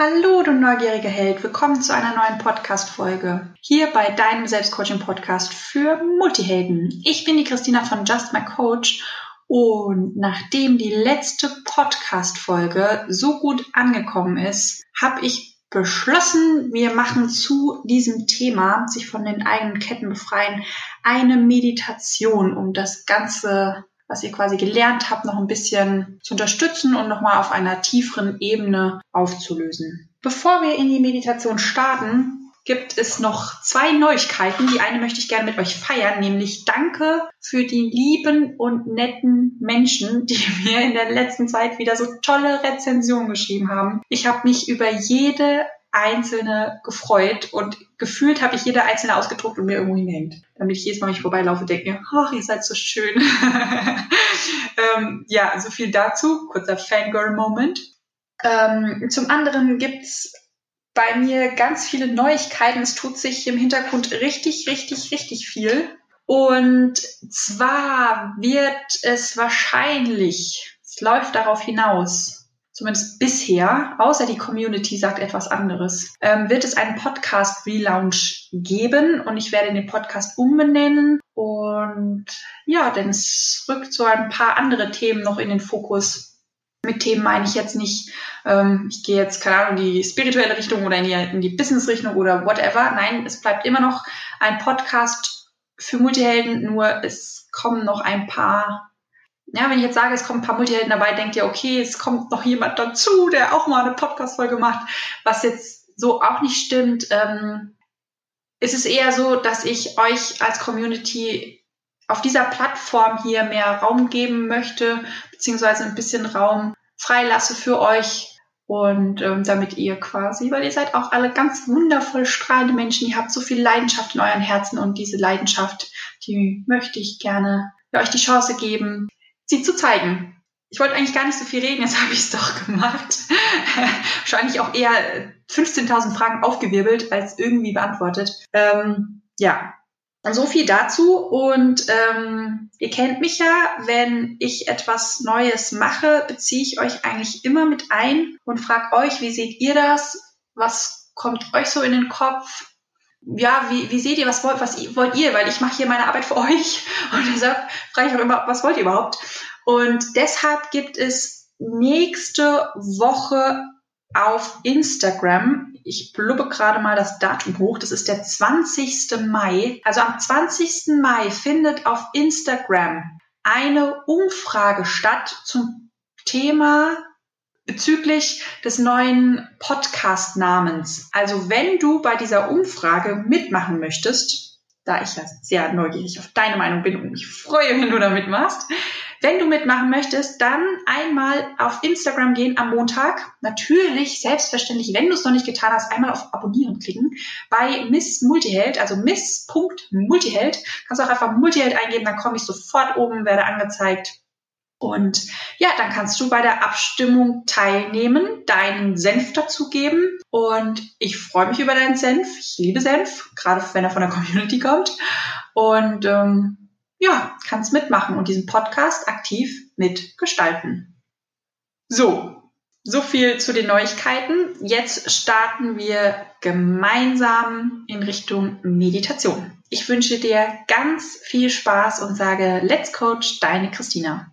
Hallo, du neugieriger Held. Willkommen zu einer neuen Podcast-Folge. Hier bei deinem Selbstcoaching-Podcast für Multihelden. Ich bin die Christina von Just My Coach und nachdem die letzte Podcast-Folge so gut angekommen ist, habe ich beschlossen, wir machen zu diesem Thema, sich von den eigenen Ketten befreien, eine Meditation, um das Ganze was ihr quasi gelernt habt, noch ein bisschen zu unterstützen und nochmal auf einer tieferen Ebene aufzulösen. Bevor wir in die Meditation starten, gibt es noch zwei Neuigkeiten. Die eine möchte ich gerne mit euch feiern, nämlich danke für die lieben und netten Menschen, die mir in der letzten Zeit wieder so tolle Rezensionen geschrieben haben. Ich habe mich über jede einzelne gefreut und gefühlt habe ich jede einzelne ausgedruckt und mir irgendwo hingehängt. Damit ich jedes Mal, wenn ich vorbeilaufe, denke mir, ach, ihr seid so schön. ähm, ja, so viel dazu. Kurzer Fangirl-Moment. Ähm, zum anderen gibt's bei mir ganz viele Neuigkeiten. Es tut sich im Hintergrund richtig, richtig, richtig viel. Und zwar wird es wahrscheinlich, es läuft darauf hinaus, zumindest bisher, außer die Community sagt etwas anderes, ähm, wird es einen Podcast Relaunch geben und ich werde den Podcast umbenennen und ja, denn es rückt so ein paar andere Themen noch in den Fokus. Mit Themen meine ich jetzt nicht, ähm, ich gehe jetzt, keine Ahnung, in die spirituelle Richtung oder in die, in die Business-Richtung oder whatever. Nein, es bleibt immer noch ein Podcast für Multihelden, nur es kommen noch ein paar ja, wenn ich jetzt sage, es kommen ein paar Multihelden dabei, denkt ihr, okay, es kommt noch jemand dazu, der auch mal eine Podcast-Folge macht, was jetzt so auch nicht stimmt. Ähm, ist es eher so, dass ich euch als Community auf dieser Plattform hier mehr Raum geben möchte, beziehungsweise ein bisschen Raum freilasse für euch und ähm, damit ihr quasi, weil ihr seid auch alle ganz wundervoll strahlende Menschen, ihr habt so viel Leidenschaft in euren Herzen und diese Leidenschaft, die möchte ich gerne euch die Chance geben, sie zu zeigen. Ich wollte eigentlich gar nicht so viel reden, jetzt habe ich es doch gemacht. Wahrscheinlich auch eher 15.000 Fragen aufgewirbelt als irgendwie beantwortet. Ähm, ja, so viel dazu. Und ähm, ihr kennt mich ja, wenn ich etwas Neues mache, beziehe ich euch eigentlich immer mit ein und frage euch, wie seht ihr das? Was kommt euch so in den Kopf? Ja, wie, wie seht ihr, was wollt, was wollt ihr? Weil ich mache hier meine Arbeit für euch und deshalb frage ich auch immer, was wollt ihr überhaupt? Und deshalb gibt es nächste Woche auf Instagram, ich blubbe gerade mal das Datum hoch, das ist der 20. Mai. Also am 20. Mai findet auf Instagram eine Umfrage statt zum Thema bezüglich des neuen Podcast-Namens. Also wenn du bei dieser Umfrage mitmachen möchtest, da ich ja sehr neugierig auf deine Meinung bin und mich freue, wenn du da mitmachst, wenn du mitmachen möchtest, dann einmal auf Instagram gehen am Montag. Natürlich, selbstverständlich, wenn du es noch nicht getan hast, einmal auf Abonnieren klicken. Bei Miss Multiheld, also Miss.multiheld, kannst du auch einfach Multiheld eingeben, dann komme ich sofort oben, werde angezeigt und ja, dann kannst du bei der Abstimmung teilnehmen, deinen Senf dazugeben. Und ich freue mich über deinen Senf. Ich liebe Senf, gerade wenn er von der Community kommt. Und ähm, ja, kannst mitmachen und diesen Podcast aktiv mitgestalten. So, so viel zu den Neuigkeiten. Jetzt starten wir gemeinsam in Richtung Meditation. Ich wünsche dir ganz viel Spaß und sage Let's Coach, deine Christina.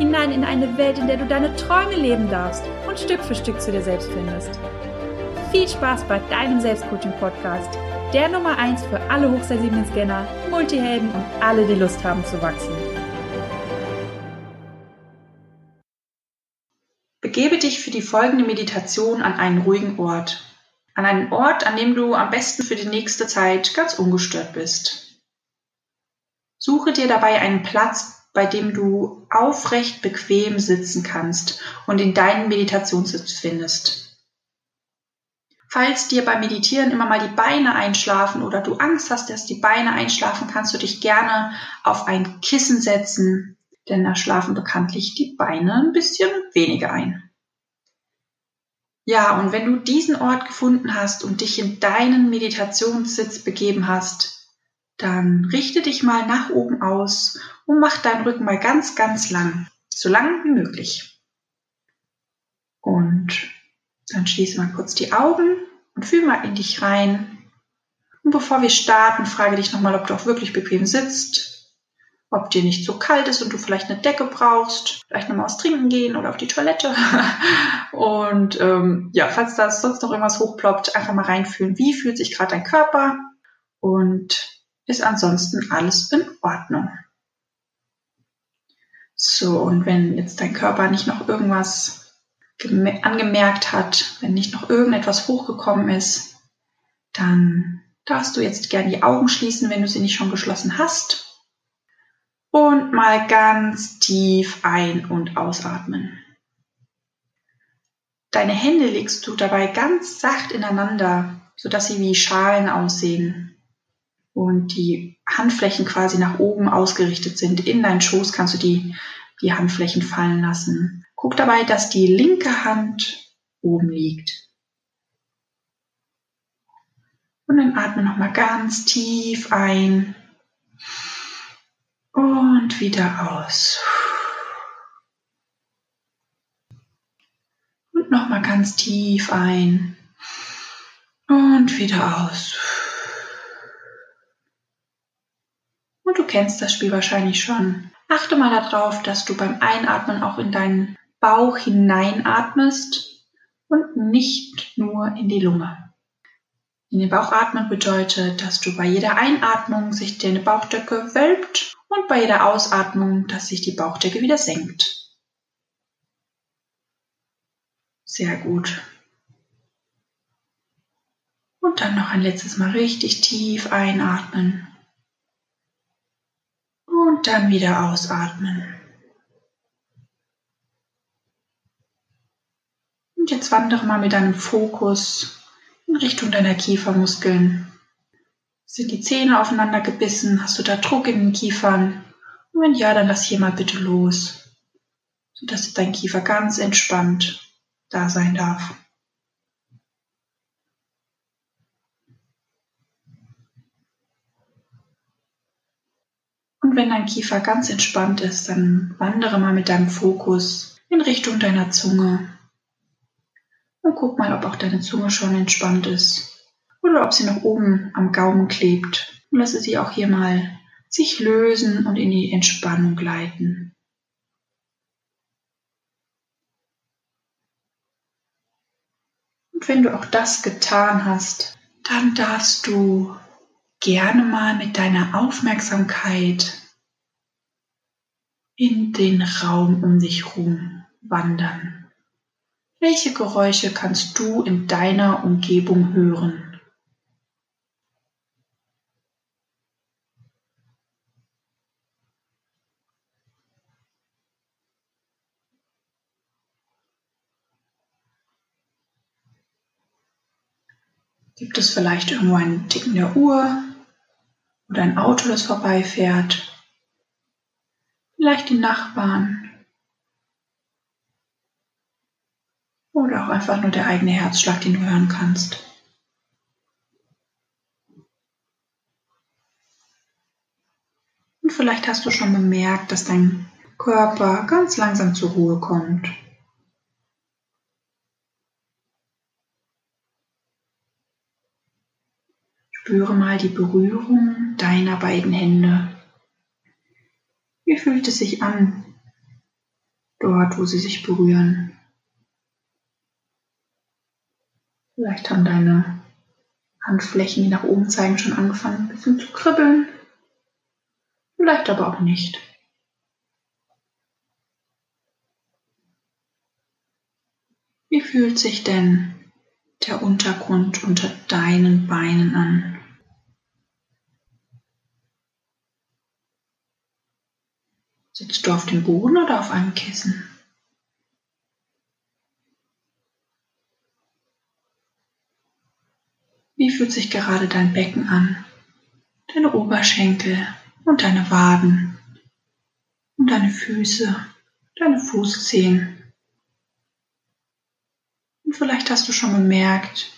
hinein in eine Welt, in der du deine Träume leben darfst und Stück für Stück zu dir selbst findest. Viel Spaß bei deinem Selbstcoaching-Podcast, der Nummer 1 für alle hochsensiblen Scanner, Multihelden und alle, die Lust haben zu wachsen. Begebe dich für die folgende Meditation an einen ruhigen Ort. An einen Ort, an dem du am besten für die nächste Zeit ganz ungestört bist. Suche dir dabei einen Platz, bei dem du aufrecht bequem sitzen kannst und in deinen Meditationssitz findest. Falls dir beim Meditieren immer mal die Beine einschlafen oder du Angst hast, dass die Beine einschlafen, kannst du dich gerne auf ein Kissen setzen, denn da schlafen bekanntlich die Beine ein bisschen weniger ein. Ja, und wenn du diesen Ort gefunden hast und dich in deinen Meditationssitz begeben hast, dann richte dich mal nach oben aus und mach deinen Rücken mal ganz, ganz lang, so lang wie möglich. Und dann schließe mal kurz die Augen und fühl mal in dich rein. Und bevor wir starten, frage dich nochmal, ob du auch wirklich bequem sitzt, ob dir nicht so kalt ist und du vielleicht eine Decke brauchst, vielleicht nochmal was trinken gehen oder auf die Toilette. und ähm, ja, falls da sonst noch irgendwas hochploppt, einfach mal reinfühlen, wie fühlt sich gerade dein Körper und ist ansonsten alles in Ordnung. So, und wenn jetzt dein Körper nicht noch irgendwas angemerkt hat, wenn nicht noch irgendetwas hochgekommen ist, dann darfst du jetzt gerne die Augen schließen, wenn du sie nicht schon geschlossen hast. Und mal ganz tief ein- und ausatmen. Deine Hände legst du dabei ganz sacht ineinander, sodass sie wie Schalen aussehen. Und die Handflächen quasi nach oben ausgerichtet sind. In deinen Schoß kannst du die, die Handflächen fallen lassen. Guck dabei, dass die linke Hand oben liegt. Und dann atme nochmal ganz tief ein und wieder aus. Und nochmal ganz tief ein und wieder aus. Und du kennst das Spiel wahrscheinlich schon. Achte mal darauf, dass du beim Einatmen auch in deinen Bauch hineinatmest und nicht nur in die Lunge. In den Bauch atmen bedeutet, dass du bei jeder Einatmung sich deine Bauchdecke wölbt und bei jeder Ausatmung, dass sich die Bauchdecke wieder senkt. Sehr gut. Und dann noch ein letztes Mal richtig tief einatmen. Und dann wieder ausatmen. Und jetzt wandere mal mit deinem Fokus in Richtung deiner Kiefermuskeln. Sind die Zähne aufeinander gebissen? Hast du da Druck in den Kiefern? Und wenn ja, dann lass hier mal bitte los, sodass dein Kiefer ganz entspannt da sein darf. Und wenn dein Kiefer ganz entspannt ist, dann wandere mal mit deinem Fokus in Richtung deiner Zunge und guck mal, ob auch deine Zunge schon entspannt ist oder ob sie noch oben am Gaumen klebt. Und lasse sie auch hier mal sich lösen und in die Entspannung gleiten. Und wenn du auch das getan hast, dann darfst du gerne mal mit deiner Aufmerksamkeit in den Raum um dich herum wandern. Welche Geräusche kannst du in deiner Umgebung hören? Gibt es vielleicht irgendwo einen Ticken der Uhr oder ein Auto, das vorbeifährt? Vielleicht die Nachbarn Oder auch einfach nur der eigene Herzschlag, den du hören kannst. Und vielleicht hast du schon bemerkt, dass dein Körper ganz langsam zur Ruhe kommt. Spüre mal die Berührung deiner beiden Hände. Wie fühlt es sich an, dort, wo sie sich berühren? Vielleicht haben deine Handflächen, die nach oben zeigen, schon angefangen ein bisschen zu kribbeln. Vielleicht aber auch nicht. Wie fühlt sich denn der Untergrund unter deinen Beinen an? Sitzt du auf dem Boden oder auf einem Kissen? Wie fühlt sich gerade dein Becken an? Deine Oberschenkel und deine Waden und deine Füße, deine Fußzehen. Und vielleicht hast du schon bemerkt,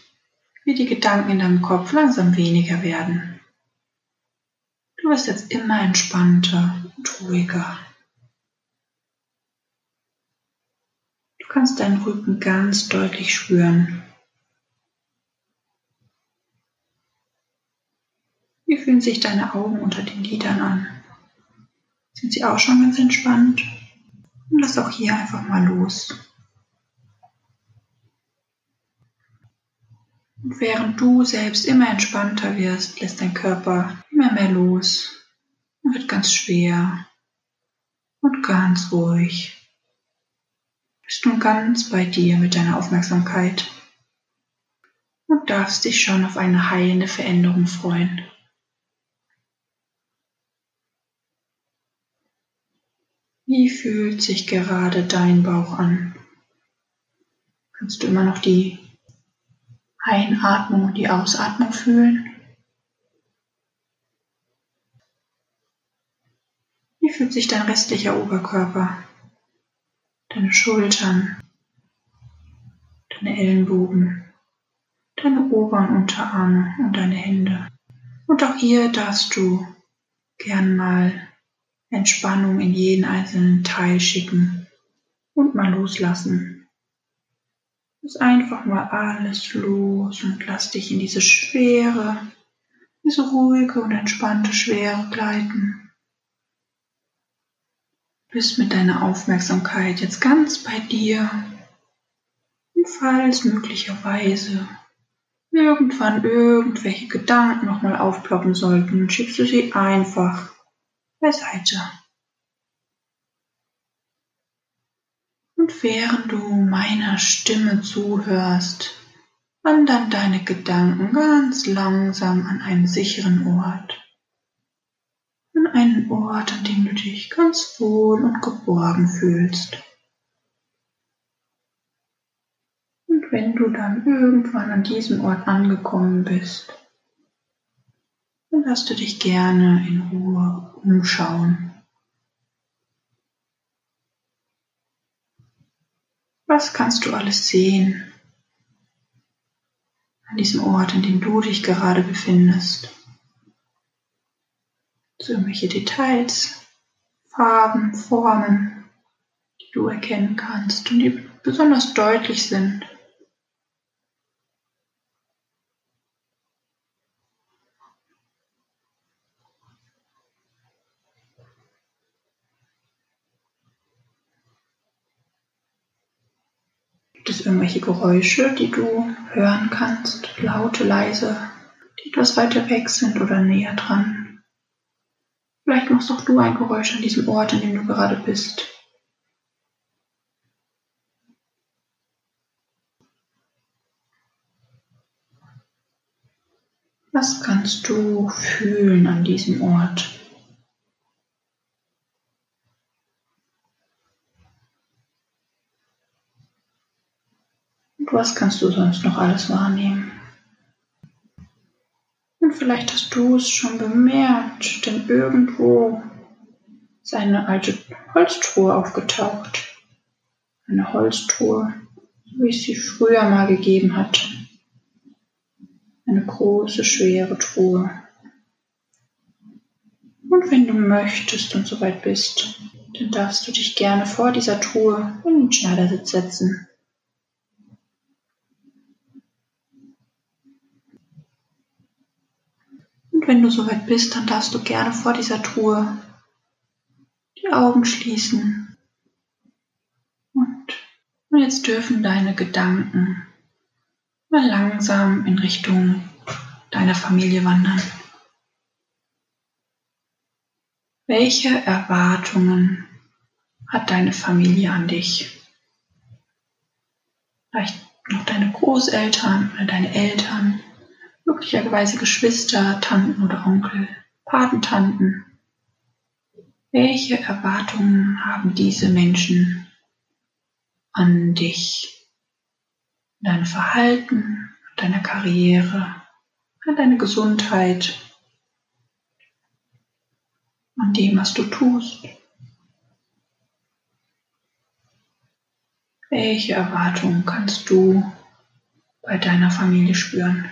wie die Gedanken in deinem Kopf langsam weniger werden. Du wirst jetzt immer entspannter und ruhiger. Du kannst deinen Rücken ganz deutlich spüren. Wie fühlen sich deine Augen unter den Lidern an? Sind sie auch schon ganz entspannt? Und lass auch hier einfach mal los. Und während du selbst immer entspannter wirst, lässt dein Körper immer mehr los und wird ganz schwer und ganz ruhig. Bist nun ganz bei dir mit deiner Aufmerksamkeit und darfst dich schon auf eine heilende Veränderung freuen. Wie fühlt sich gerade dein Bauch an? Kannst du immer noch die Einatmung und die Ausatmung fühlen? Wie fühlt sich dein restlicher Oberkörper, deine Schultern, deine Ellenbogen, deine Ober- und Unterarme und deine Hände? Und auch hier darfst du gern mal Entspannung in jeden einzelnen Teil schicken und mal loslassen. Lass einfach mal alles los und lass dich in diese schwere, diese ruhige und entspannte Schwere gleiten. Bist mit deiner Aufmerksamkeit jetzt ganz bei dir und falls möglicherweise irgendwann irgendwelche Gedanken nochmal aufploppen sollten, schiebst du sie einfach beiseite. Und während du meiner Stimme zuhörst, wandern deine Gedanken ganz langsam an einen sicheren Ort. An einen Ort, an dem du dich ganz wohl und geborgen fühlst. Und wenn du dann irgendwann an diesem Ort angekommen bist, dann darfst du dich gerne in Ruhe umschauen. Was kannst du alles sehen an diesem Ort, an dem du dich gerade befindest? So irgendwelche Details, Farben, Formen, die du erkennen kannst und die besonders deutlich sind. Gibt es irgendwelche Geräusche, die du hören kannst? Laute, leise, die etwas weiter weg sind oder näher dran? Machst auch du ein Geräusch an diesem Ort, an dem du gerade bist. Was kannst du fühlen an diesem Ort? Was kannst du sonst noch alles wahrnehmen? Und vielleicht hast du es schon bemerkt, denn irgendwo ist eine alte Holztruhe aufgetaucht. Eine Holztruhe, wie es sie früher mal gegeben hat. Eine große, schwere Truhe. Und wenn du möchtest und soweit bist, dann darfst du dich gerne vor dieser Truhe in den Schneidersitz setzen. Und wenn du soweit bist, dann darfst du gerne vor dieser Truhe die Augen schließen. Und jetzt dürfen deine Gedanken mal langsam in Richtung deiner Familie wandern. Welche Erwartungen hat deine Familie an dich? Vielleicht noch deine Großeltern oder deine Eltern möglicherweise Geschwister, Tanten oder Onkel, Patentanten. Welche Erwartungen haben diese Menschen an dich, dein Verhalten, deine Karriere, an deine Gesundheit, an dem, was du tust? Welche Erwartungen kannst du bei deiner Familie spüren?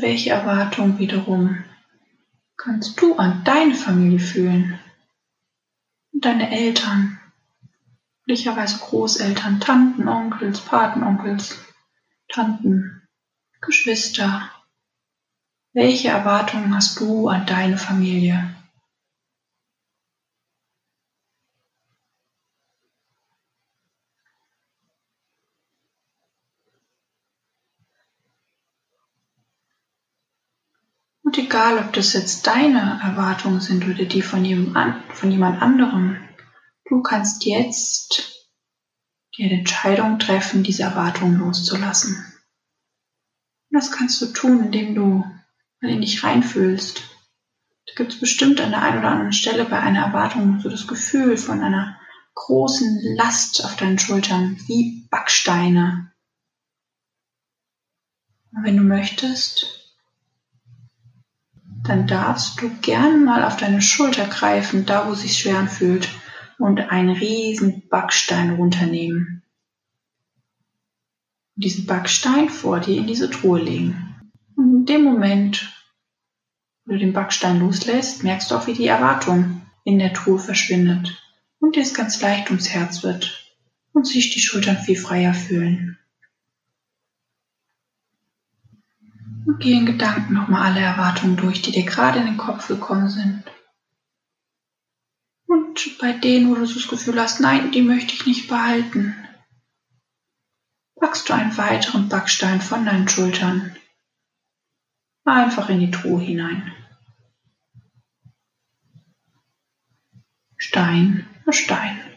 Welche Erwartung wiederum kannst du an deine Familie fühlen? Und deine Eltern, möglicherweise Großeltern, Tanten, Onkels, Patenonkels, Tanten, Geschwister. Welche Erwartungen hast du an deine Familie? Und egal, ob das jetzt deine Erwartungen sind oder die von jemand, von jemand anderem, du kannst jetzt die Entscheidung treffen, diese Erwartungen loszulassen. Und das kannst du tun, indem du mal in dich reinfühlst. Da gibt es bestimmt an der einen oder anderen Stelle bei einer Erwartung so das Gefühl von einer großen Last auf deinen Schultern, wie Backsteine. Und wenn du möchtest, dann darfst du gern mal auf deine Schulter greifen, da wo es sich schwer anfühlt, und einen riesen Backstein runternehmen. Und diesen Backstein vor dir in diese Truhe legen. Und in dem Moment, wo du den Backstein loslässt, merkst du auch, wie die Erwartung in der Truhe verschwindet und dir es ganz leicht ums Herz wird und sich die Schultern viel freier fühlen. Und geh in Gedanken nochmal alle Erwartungen durch, die dir gerade in den Kopf gekommen sind. Und bei denen, wo du das Gefühl hast, nein, die möchte ich nicht behalten, packst du einen weiteren Backstein von deinen Schultern einfach in die Truhe hinein. Stein für Stein.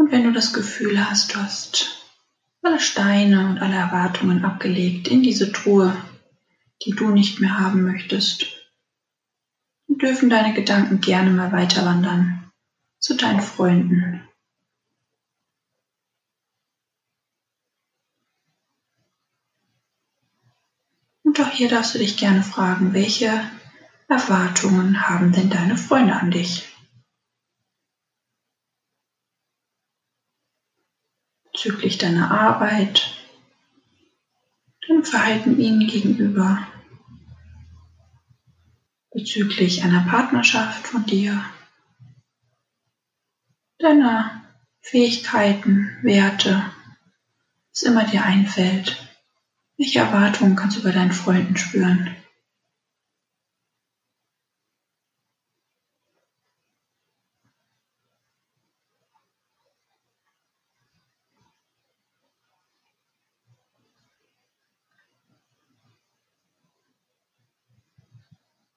Und wenn du das Gefühl hast, du hast alle Steine und alle Erwartungen abgelegt in diese Truhe, die du nicht mehr haben möchtest, dann dürfen deine Gedanken gerne mal weiter wandern zu deinen Freunden. Und auch hier darfst du dich gerne fragen, welche Erwartungen haben denn deine Freunde an dich? Bezüglich deiner Arbeit, deinem Verhalten ihnen gegenüber, bezüglich einer Partnerschaft von dir, deiner Fähigkeiten, Werte, was immer dir einfällt. Welche Erwartungen kannst du bei deinen Freunden spüren?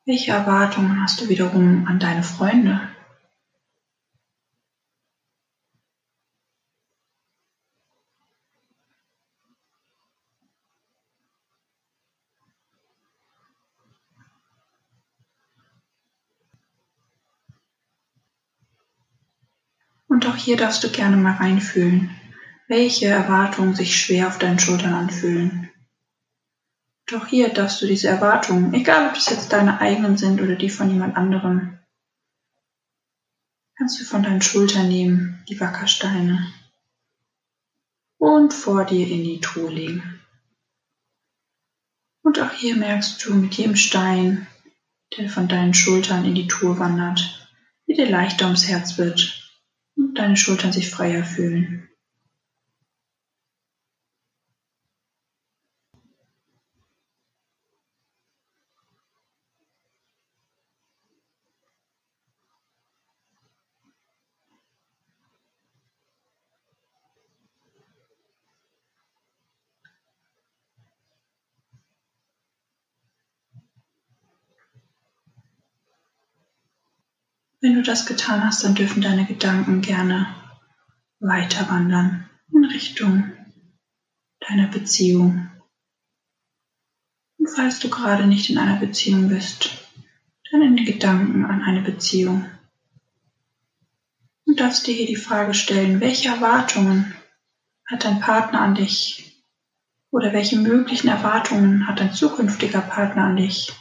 Welche Erwartungen hast du wiederum an deine Freunde? Und auch hier darfst du gerne mal reinfühlen, welche Erwartungen sich schwer auf deinen Schultern anfühlen. Doch hier darfst du diese Erwartungen, egal ob das jetzt deine eigenen sind oder die von jemand anderem, kannst du von deinen Schultern nehmen, die Wackersteine, und vor dir in die Truhe legen. Und auch hier merkst du mit jedem Stein, der von deinen Schultern in die Truhe wandert, wie dir leichter ums Herz wird und deine Schultern sich freier fühlen. Wenn du das getan hast, dann dürfen deine Gedanken gerne weiter wandern in Richtung deiner Beziehung. Und falls du gerade nicht in einer Beziehung bist, dann in die Gedanken an eine Beziehung. Und darfst dir hier die Frage stellen, welche Erwartungen hat dein Partner an dich? Oder welche möglichen Erwartungen hat dein zukünftiger Partner an dich?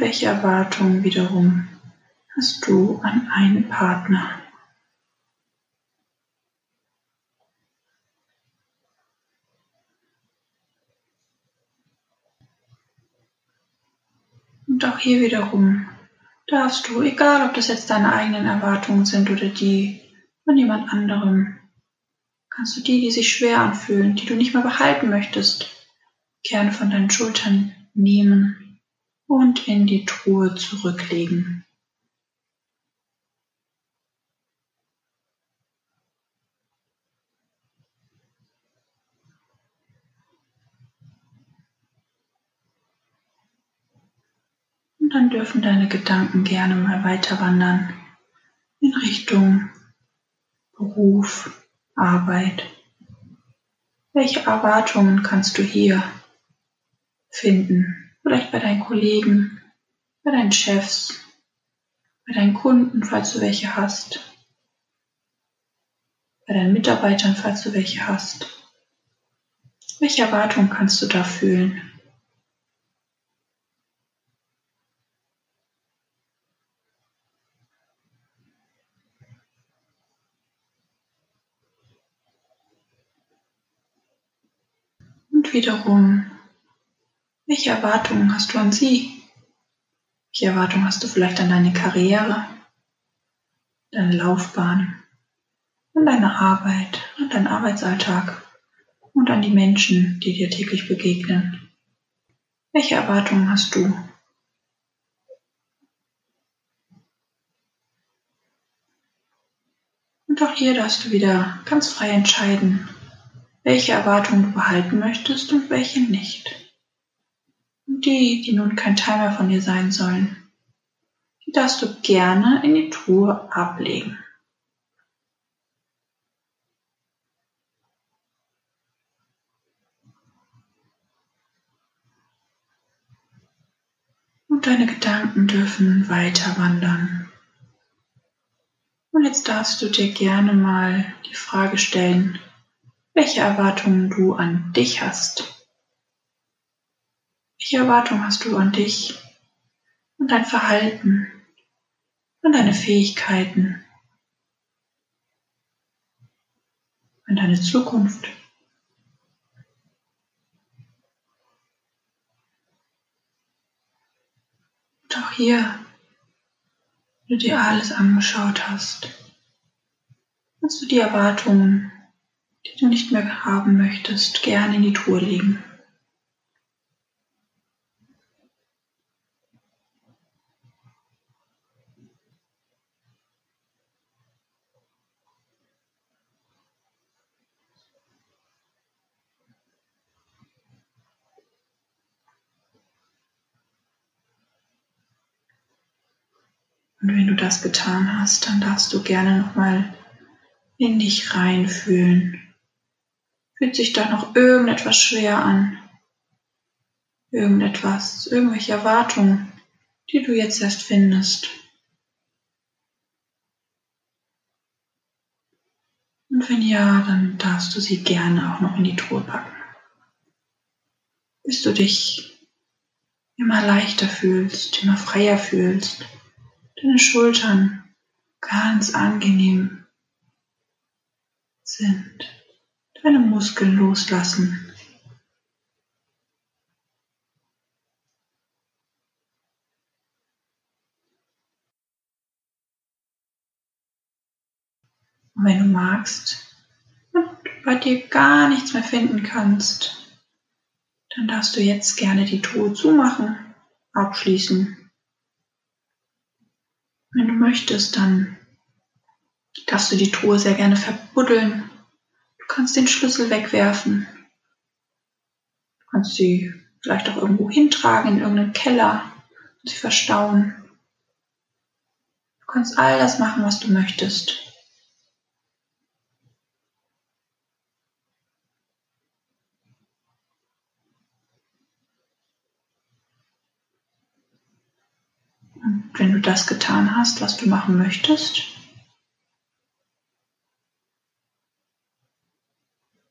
Welche Erwartungen wiederum hast du an einen Partner? Und auch hier wiederum darfst du, egal ob das jetzt deine eigenen Erwartungen sind oder die von jemand anderem, kannst du die, die sich schwer anfühlen, die du nicht mehr behalten möchtest, gerne von deinen Schultern nehmen und in die Truhe zurücklegen. Und dann dürfen deine Gedanken gerne mal weiter wandern in Richtung Beruf, Arbeit. Welche Erwartungen kannst du hier finden? Vielleicht bei deinen Kollegen, bei deinen Chefs, bei deinen Kunden, falls du welche hast, bei deinen Mitarbeitern, falls du welche hast. Welche Erwartungen kannst du da fühlen? Und wiederum welche Erwartungen hast du an sie? Welche Erwartungen hast du vielleicht an deine Karriere, deine Laufbahn, an deine Arbeit, an deinen Arbeitsalltag und an die Menschen, die dir täglich begegnen? Welche Erwartungen hast du? Und auch hier darfst du wieder ganz frei entscheiden, welche Erwartungen du behalten möchtest und welche nicht die, die nun kein Teil mehr von dir sein sollen, die darfst du gerne in die Truhe ablegen. Und deine Gedanken dürfen weiter wandern. Und jetzt darfst du dir gerne mal die Frage stellen, welche Erwartungen du an dich hast. Welche Erwartung hast du an dich und dein Verhalten und deine Fähigkeiten, an deine Zukunft? Und auch hier, wenn du dir alles angeschaut hast, kannst du die Erwartungen, die du nicht mehr haben möchtest, gerne in die Truhe legen. Und wenn du das getan hast, dann darfst du gerne nochmal in dich reinfühlen. Fühlt sich da noch irgendetwas schwer an? Irgendetwas, irgendwelche Erwartungen, die du jetzt erst findest. Und wenn ja, dann darfst du sie gerne auch noch in die Truhe packen. Bis du dich immer leichter fühlst, immer freier fühlst deine Schultern ganz angenehm sind, deine Muskeln loslassen. Und wenn du magst und bei dir gar nichts mehr finden kannst, dann darfst du jetzt gerne die Truhe zumachen, abschließen wenn du möchtest, dann darfst du die Truhe sehr gerne verbuddeln. Du kannst den Schlüssel wegwerfen. Du kannst sie vielleicht auch irgendwo hintragen in irgendeinen Keller und sie verstauen. Du kannst all das machen, was du möchtest. Und wenn du das getan hast, was du machen möchtest,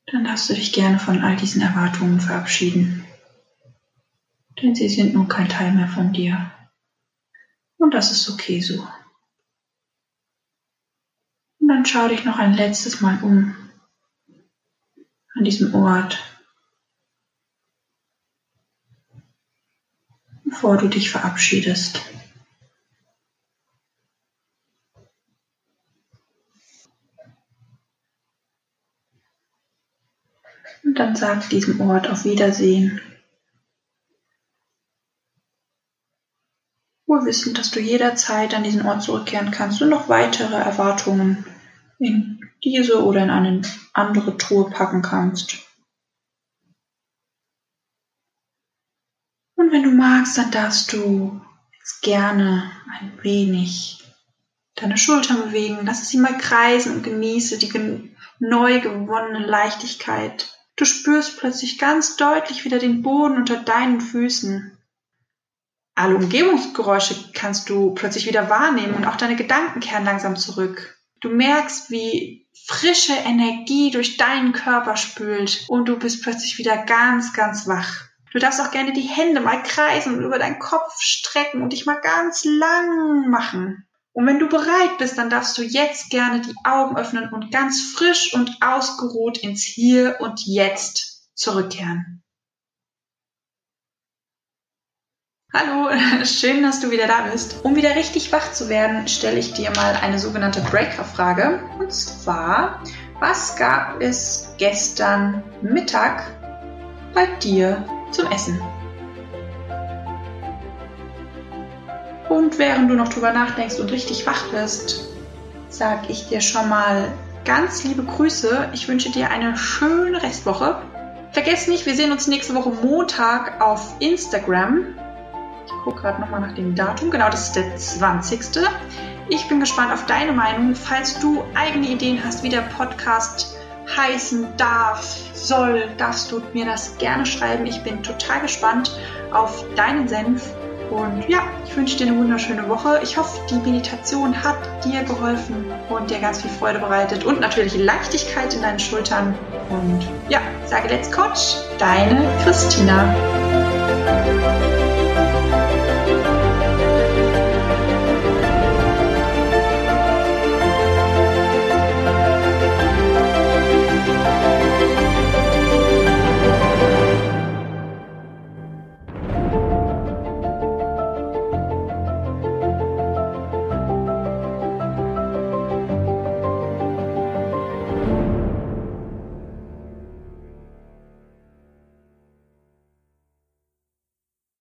dann darfst du dich gerne von all diesen Erwartungen verabschieden. Denn sie sind nun kein Teil mehr von dir. Und das ist okay so. Und dann schau dich noch ein letztes Mal um an diesem Ort, bevor du dich verabschiedest. Und dann sag diesem Ort auf Wiedersehen. Wohl wissend, dass du jederzeit an diesen Ort zurückkehren kannst und noch weitere Erwartungen in diese oder in eine andere Truhe packen kannst. Und wenn du magst, dann darfst du jetzt gerne ein wenig deine Schultern bewegen. Lass sie mal kreisen und genieße die neu gewonnene Leichtigkeit. Du spürst plötzlich ganz deutlich wieder den Boden unter deinen Füßen. Alle Umgebungsgeräusche kannst du plötzlich wieder wahrnehmen und auch deine Gedanken kehren langsam zurück. Du merkst, wie frische Energie durch deinen Körper spült und du bist plötzlich wieder ganz, ganz wach. Du darfst auch gerne die Hände mal kreisen und über deinen Kopf strecken und dich mal ganz lang machen. Und wenn du bereit bist, dann darfst du jetzt gerne die Augen öffnen und ganz frisch und ausgeruht ins Hier und Jetzt zurückkehren. Hallo, schön, dass du wieder da bist. Um wieder richtig wach zu werden, stelle ich dir mal eine sogenannte Breaker-Frage. Und zwar, was gab es gestern Mittag bei dir zum Essen? Und während du noch drüber nachdenkst und richtig wach bist, sage ich dir schon mal ganz liebe Grüße. Ich wünsche dir eine schöne Restwoche. Vergiss nicht, wir sehen uns nächste Woche Montag auf Instagram gucke gerade nochmal nach dem Datum. Genau, das ist der 20. Ich bin gespannt auf deine Meinung. Falls du eigene Ideen hast, wie der Podcast heißen darf, soll, darfst du mir das gerne schreiben. Ich bin total gespannt auf deinen Senf. Und ja, ich wünsche dir eine wunderschöne Woche. Ich hoffe, die Meditation hat dir geholfen und dir ganz viel Freude bereitet und natürlich Leichtigkeit in deinen Schultern. Und ja, sage Let's Coach, deine Christina.